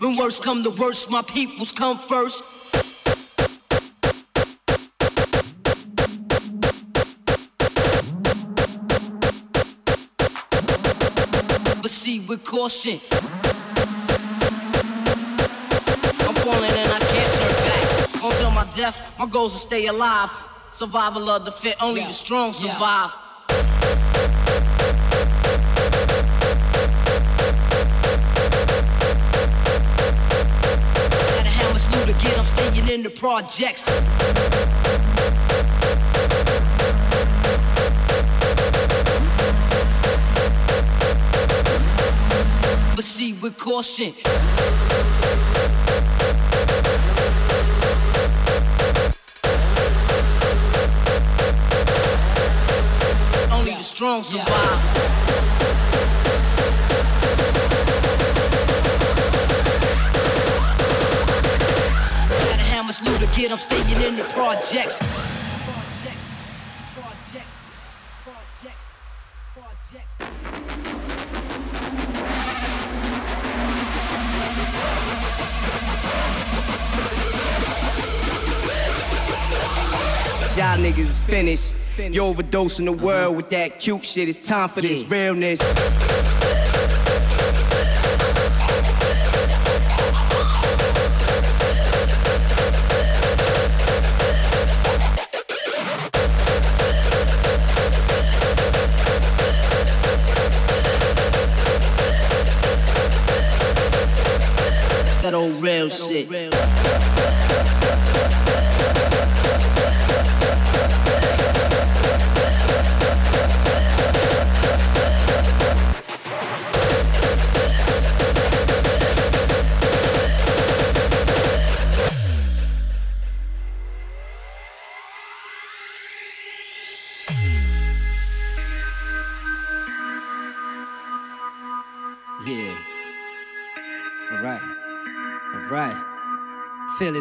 When worst come to worst, my peoples come first. But see with caution. I'm falling and I can't turn back. Until my death, my goals to stay alive. Survival of the fit, only Yeah. the strong survive. Got get, I'm staying in the projects. But see with caution. Only the strong survive. Hammer slew to get, I'm staying in the projects. Projects, projects, projects, projects. Y'all niggas is finished. You overdosing the world with that cute shit. It's time for this realness.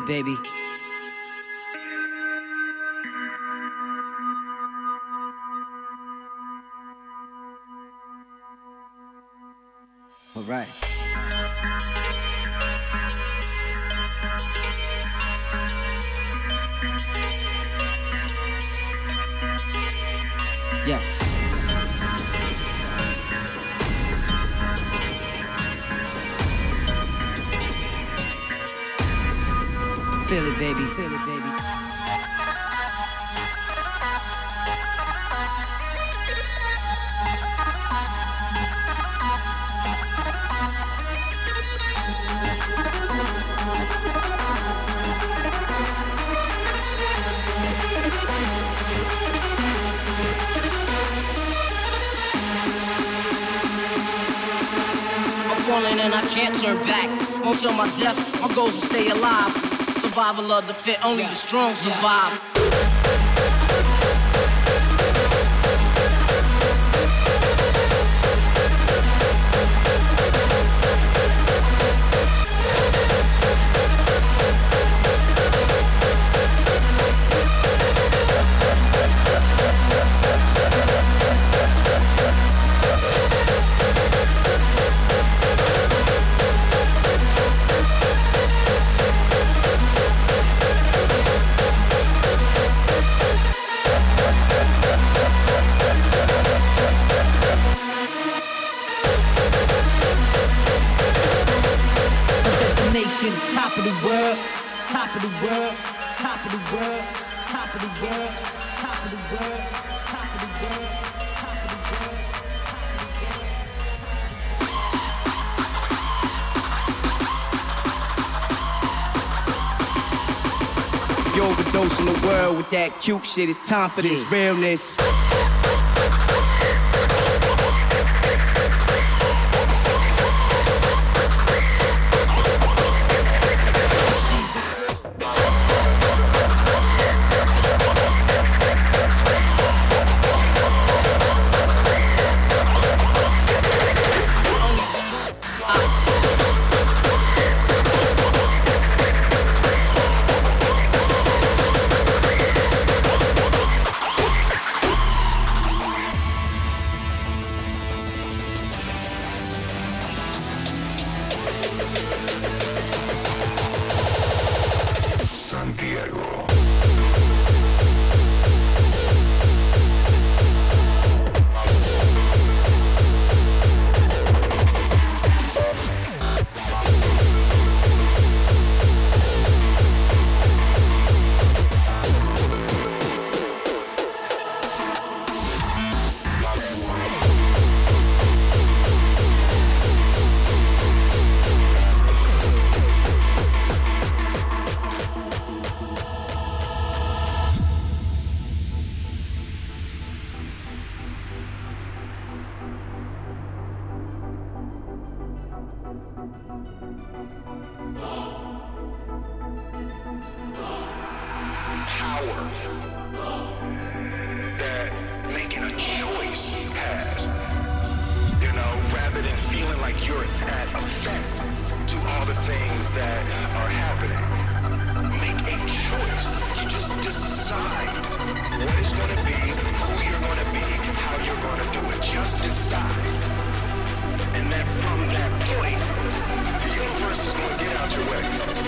Baby. And I can't turn back. Until my death, my goals to stay alive. Survival of the fit, only the strong survive. With that cute shit. It's time for this realness. power that making a choice has. You know, rather than feeling like you're at effect to all the things that are happening. Make a choice. You just decide what it's gonna be, who you're gonna be, how you're gonna do it. Just decide. And then from that point, the universe is gonna get out your way.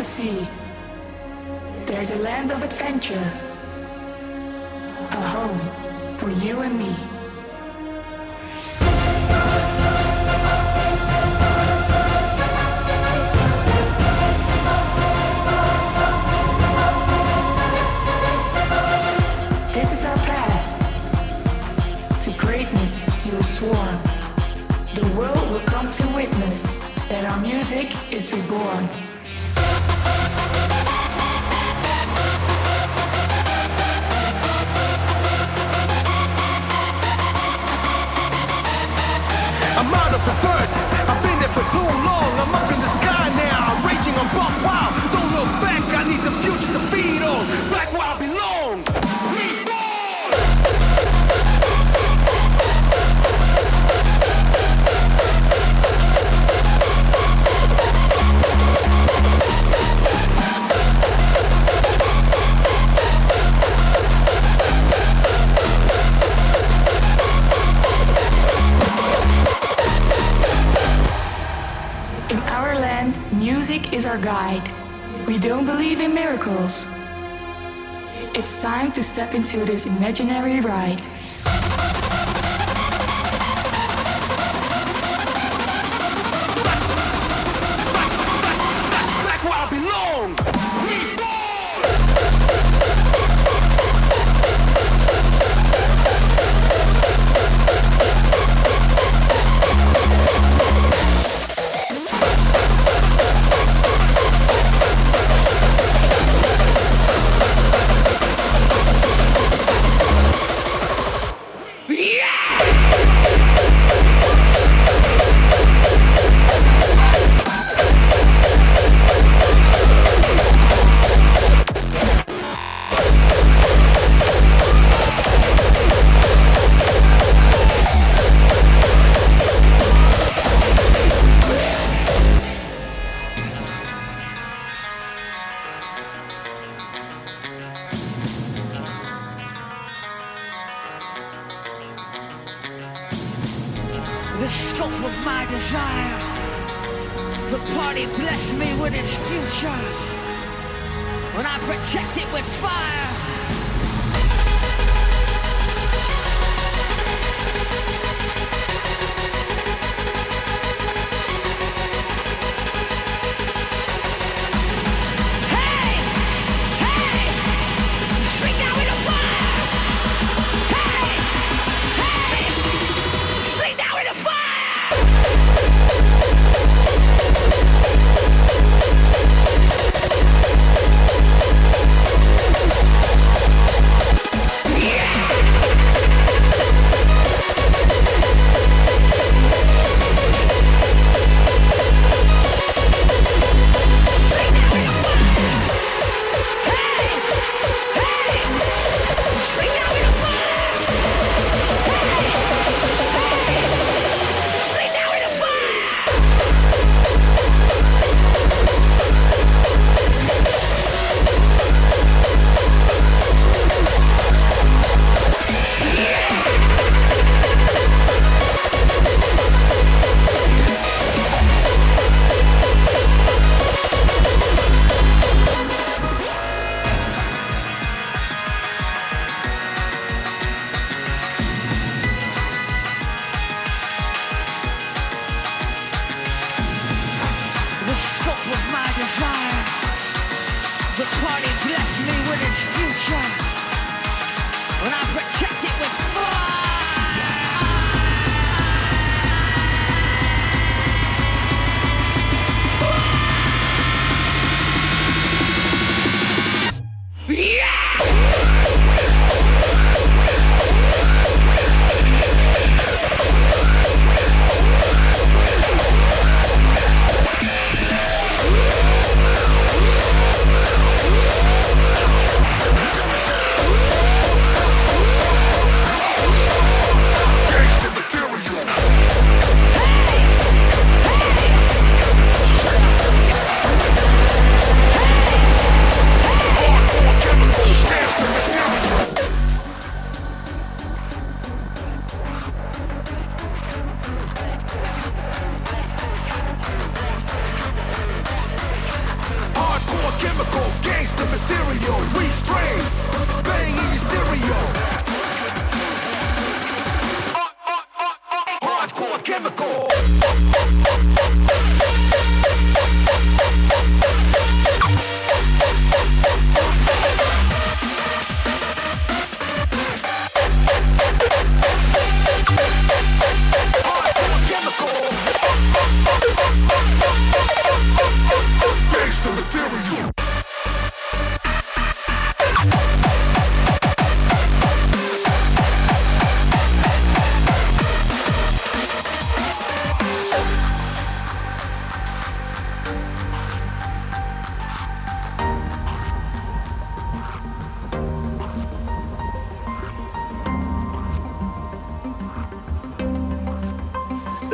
the sea, there's a land of adventure, a home for you and me. This is our path to greatness, you swore. The world will come to witness that our music is reborn. I'm out of the dirt. I've been there for too long. I'm up in the sky now. I'm raging, I'm buck. Don't look back. I need the future to feed on. Black wild, is our guide. We don't believe in miracles. It's time to step into this imaginary ride.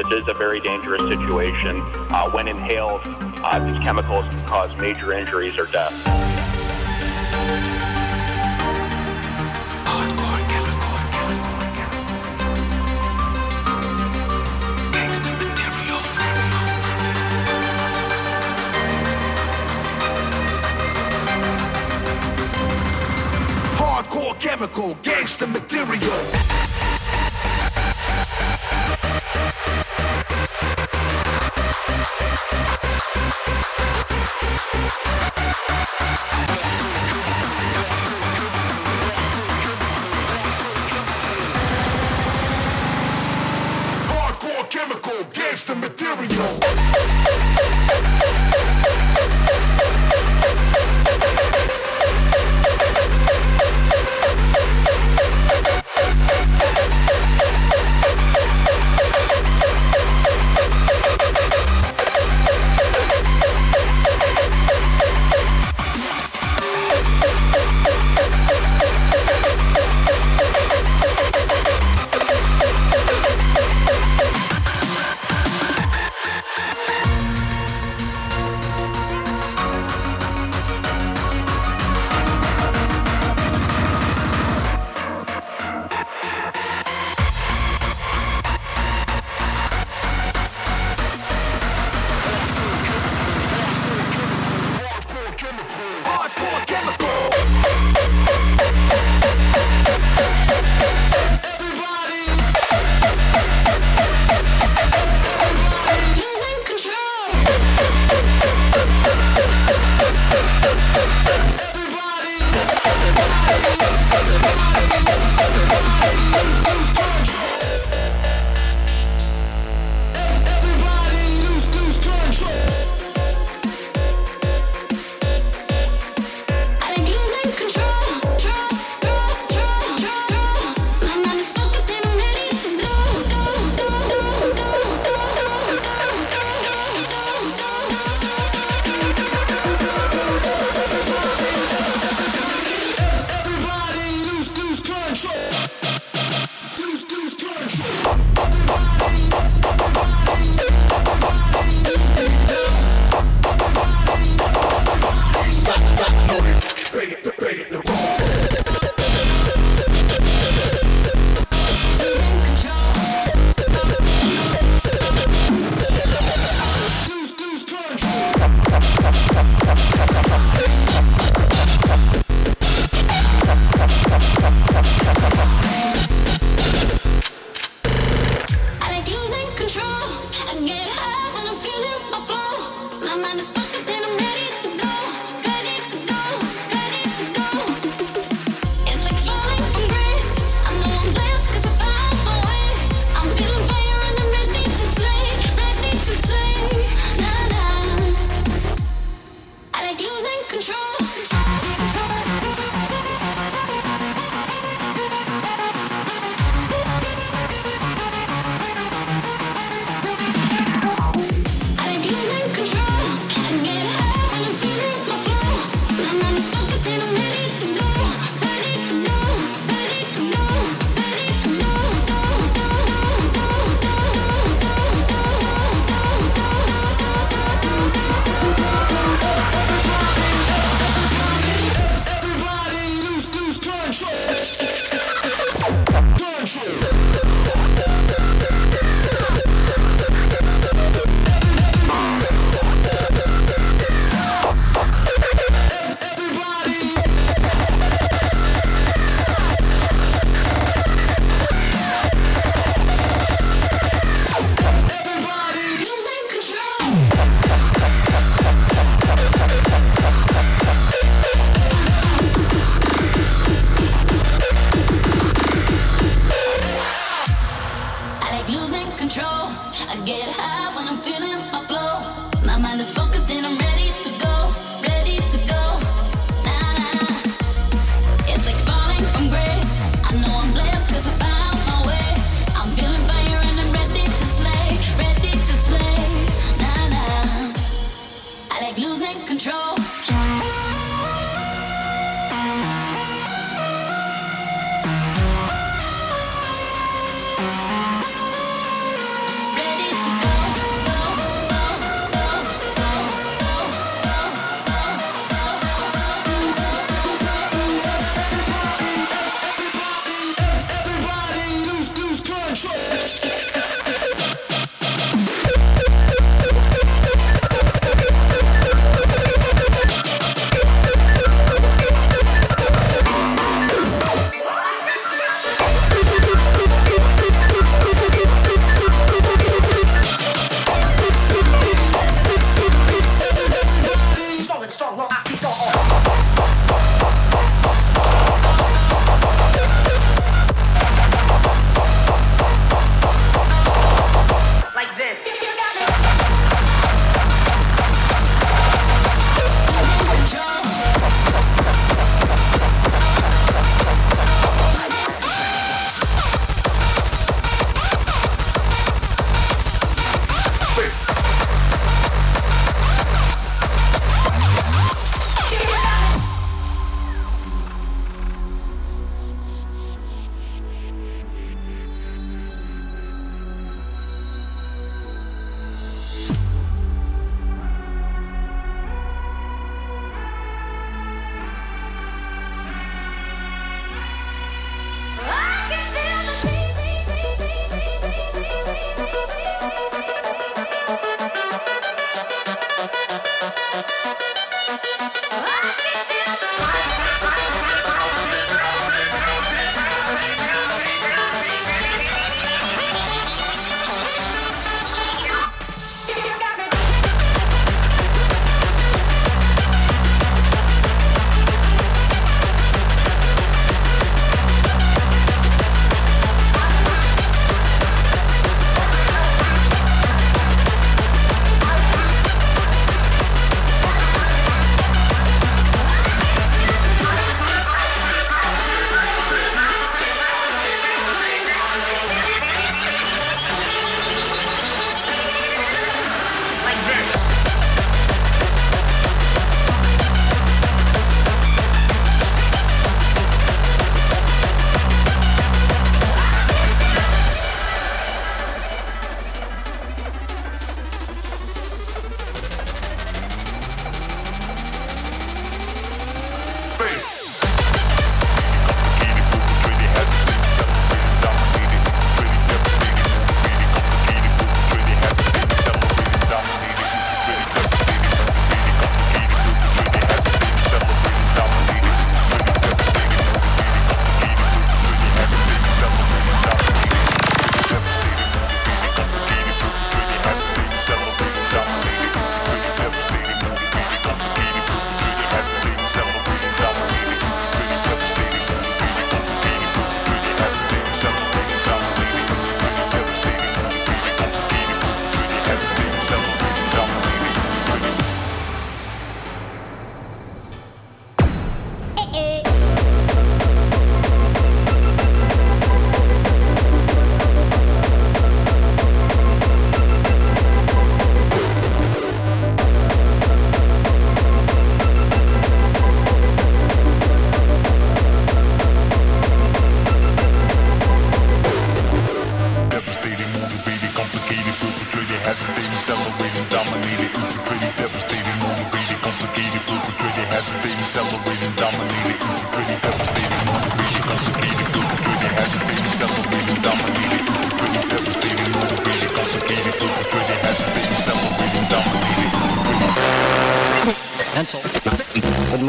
This is a very dangerous situation. Uh, when inhaled, uh, these chemicals can cause major injuries or death. Hardcore chemical, gangster material.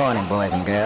Morning, boys and girls.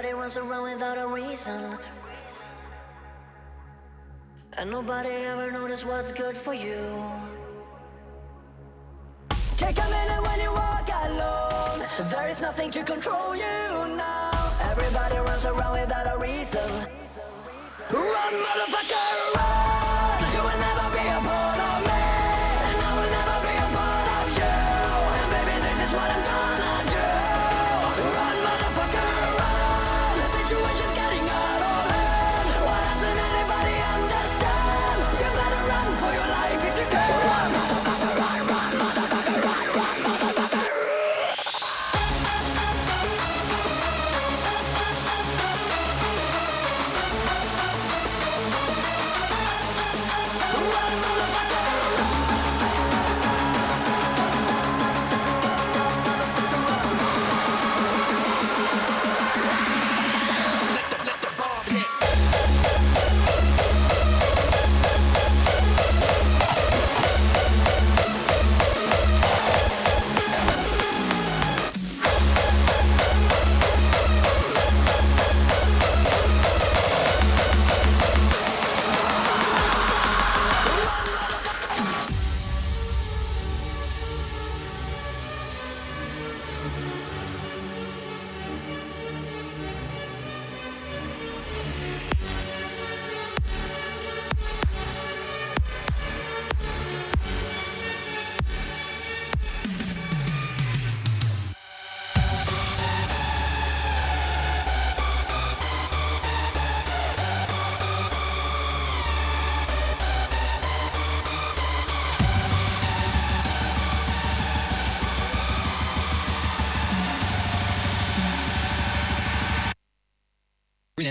Nobody runs around without a reason. And nobody ever notices what's good for you. Take a minute when you walk alone. There is nothing to control you now. Everybody runs around without a reason. Run, motherfucker, run!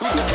to the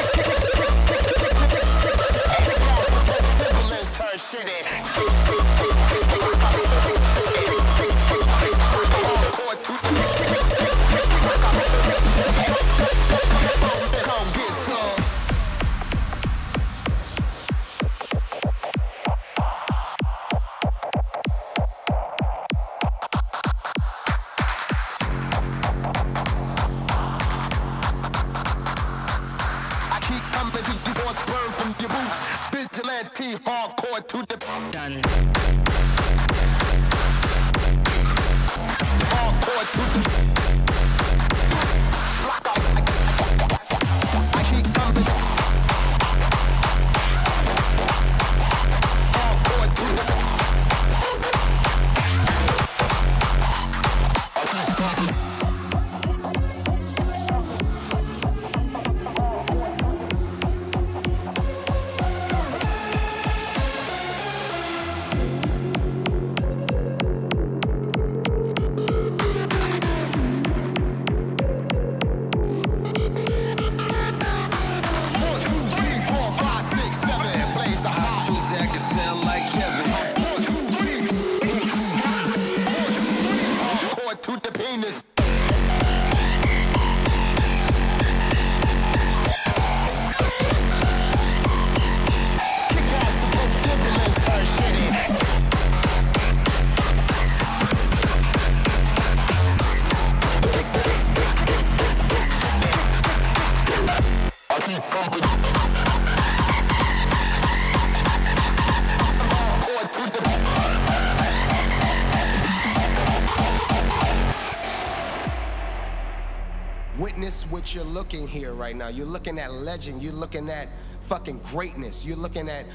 you're looking here right now. You're looking at legend. You're looking at fucking greatness. You're looking at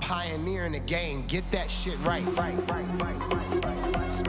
pioneering uh, the game. Get that shit right. right, right, right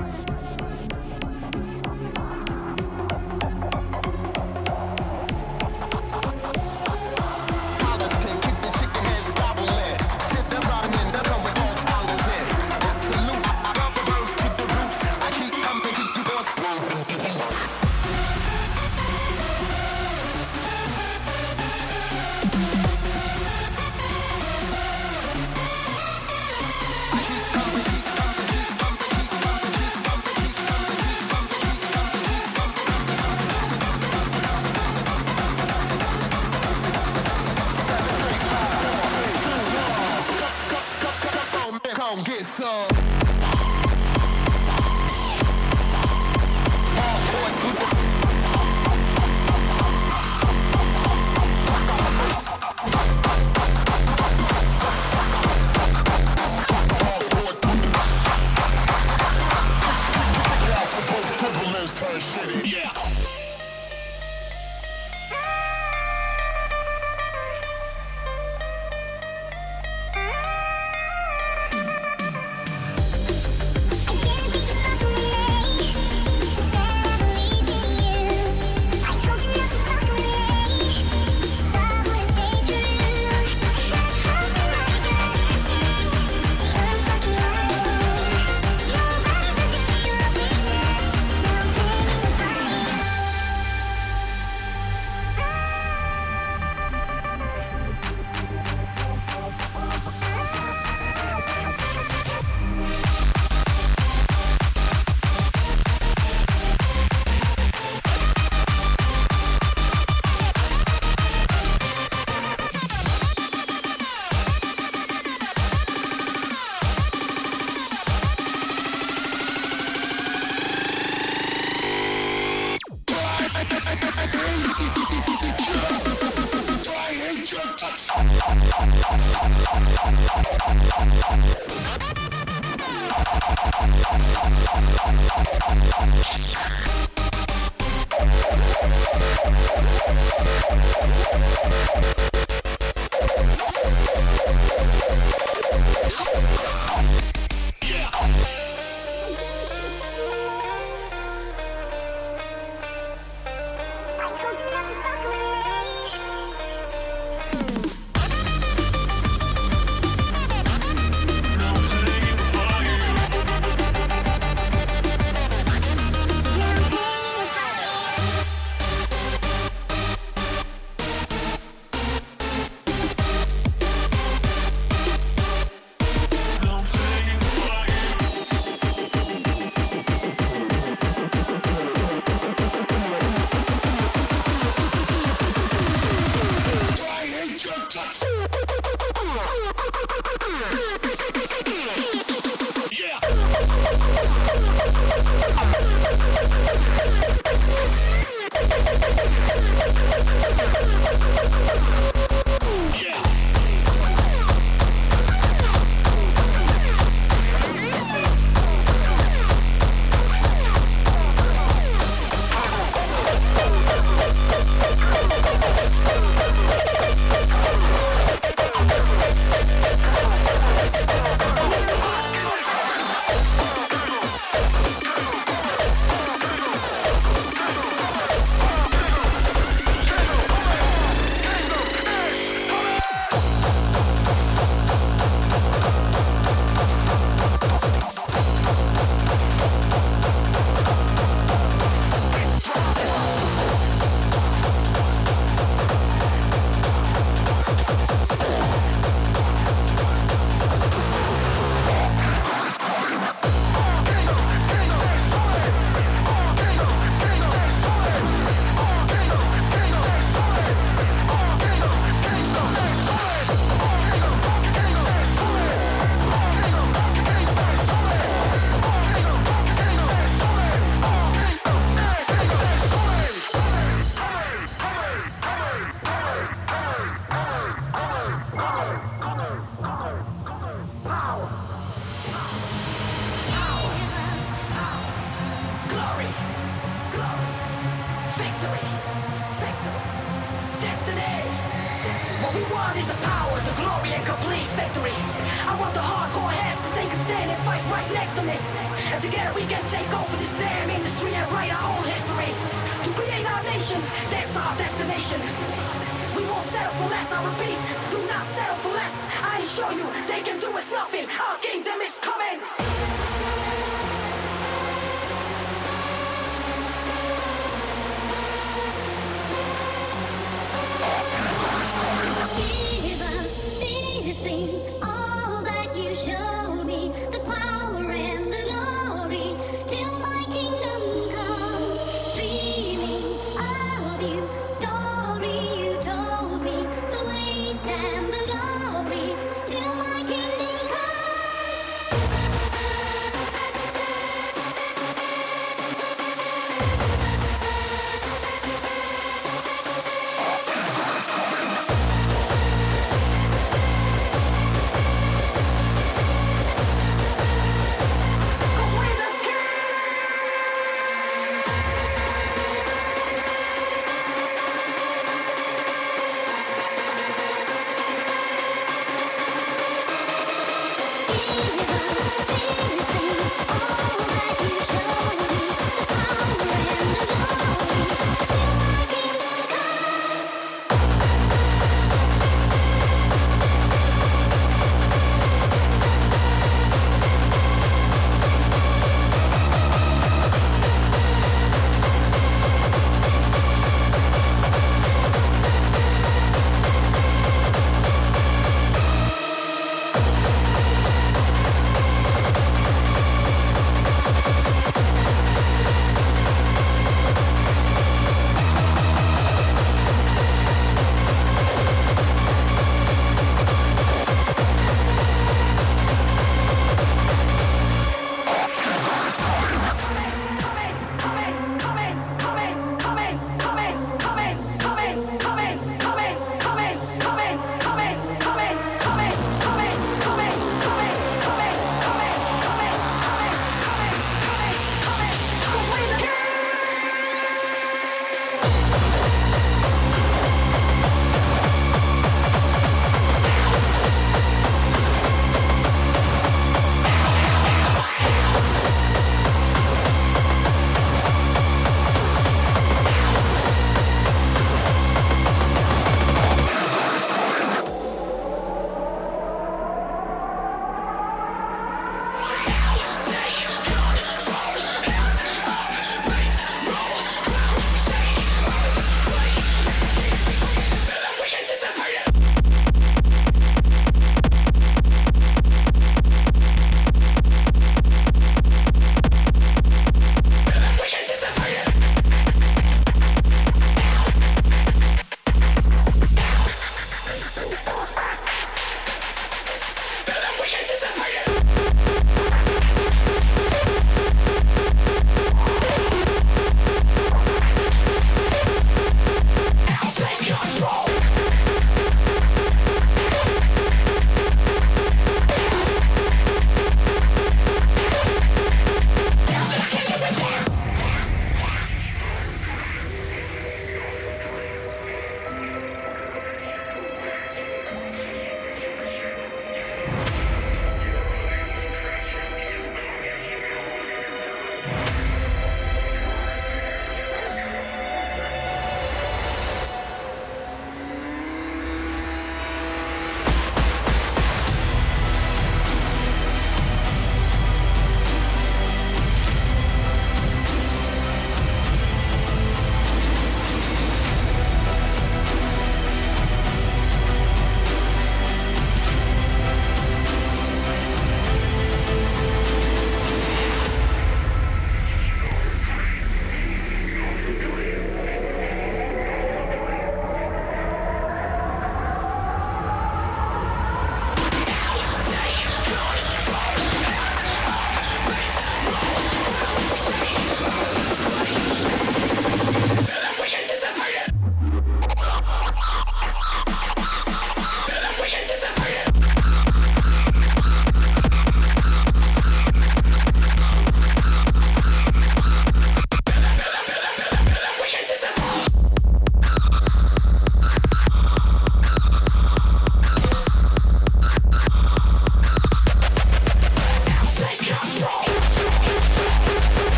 Come get some.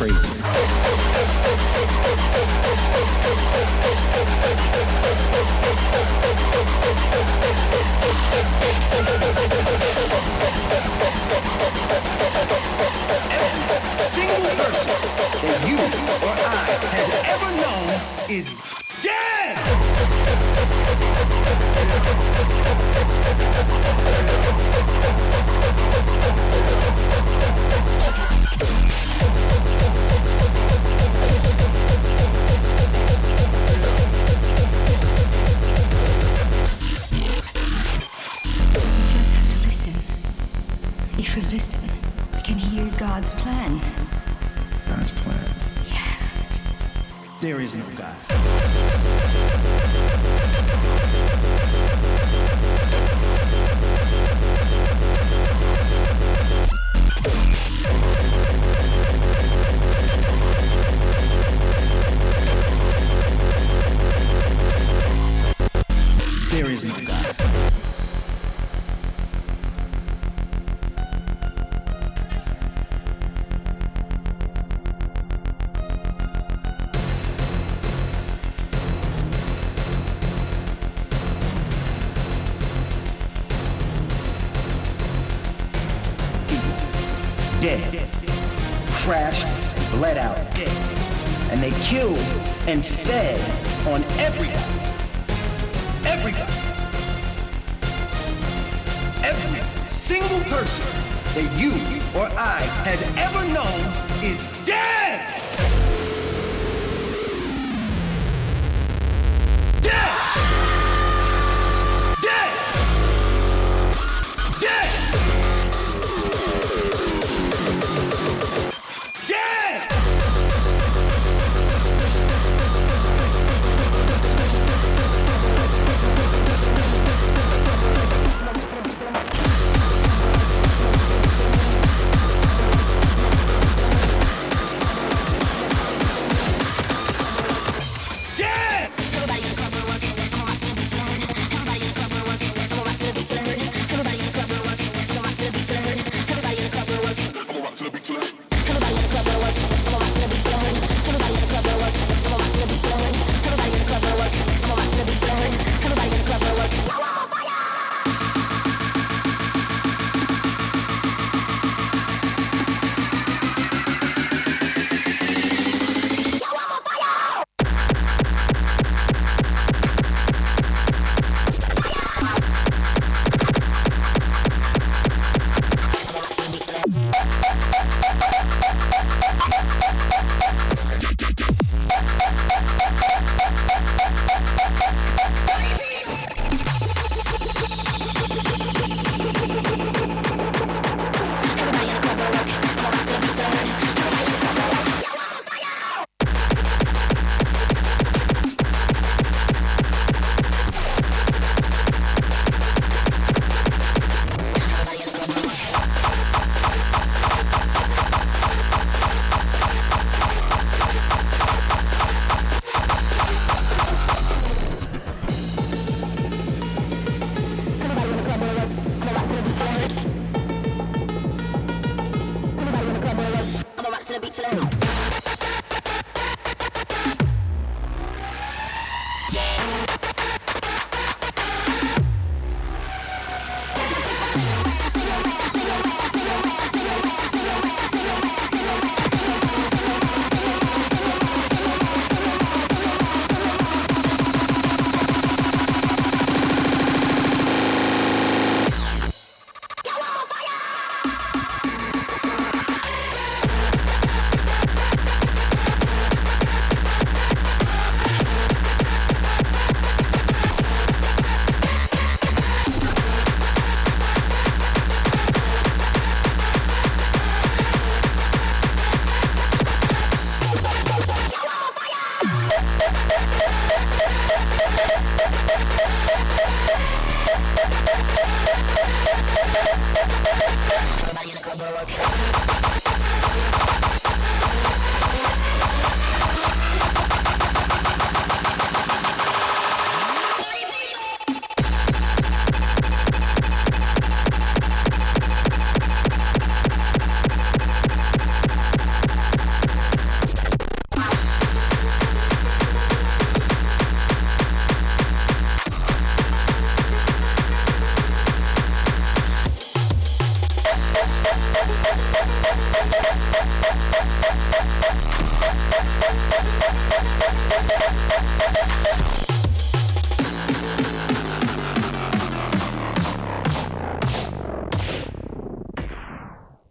Crazy.